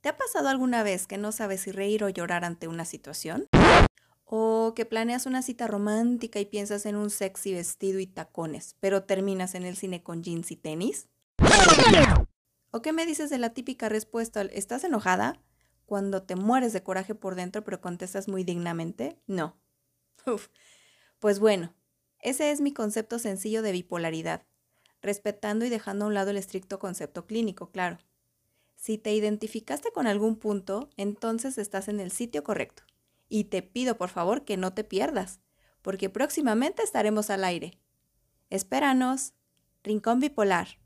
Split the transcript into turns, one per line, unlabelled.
¿Te ha pasado alguna vez que no sabes si reír o llorar ante una situación? ¿O que planeas una cita romántica y piensas en un sexy vestido y tacones, pero terminas en el cine con jeans y tenis? ¿O qué me dices de la típica respuesta al ¿estás enojada? Cuando te mueres de coraje por dentro pero contestas muy dignamente, no. Uf. Pues bueno, ese es mi concepto sencillo de bipolaridad, respetando y dejando a un lado el estricto concepto clínico, claro. Si te identificaste con algún punto, entonces estás en el sitio correcto. Y te pido por favor que no te pierdas, porque próximamente estaremos al aire. Espéranos. Rincón Bipolar.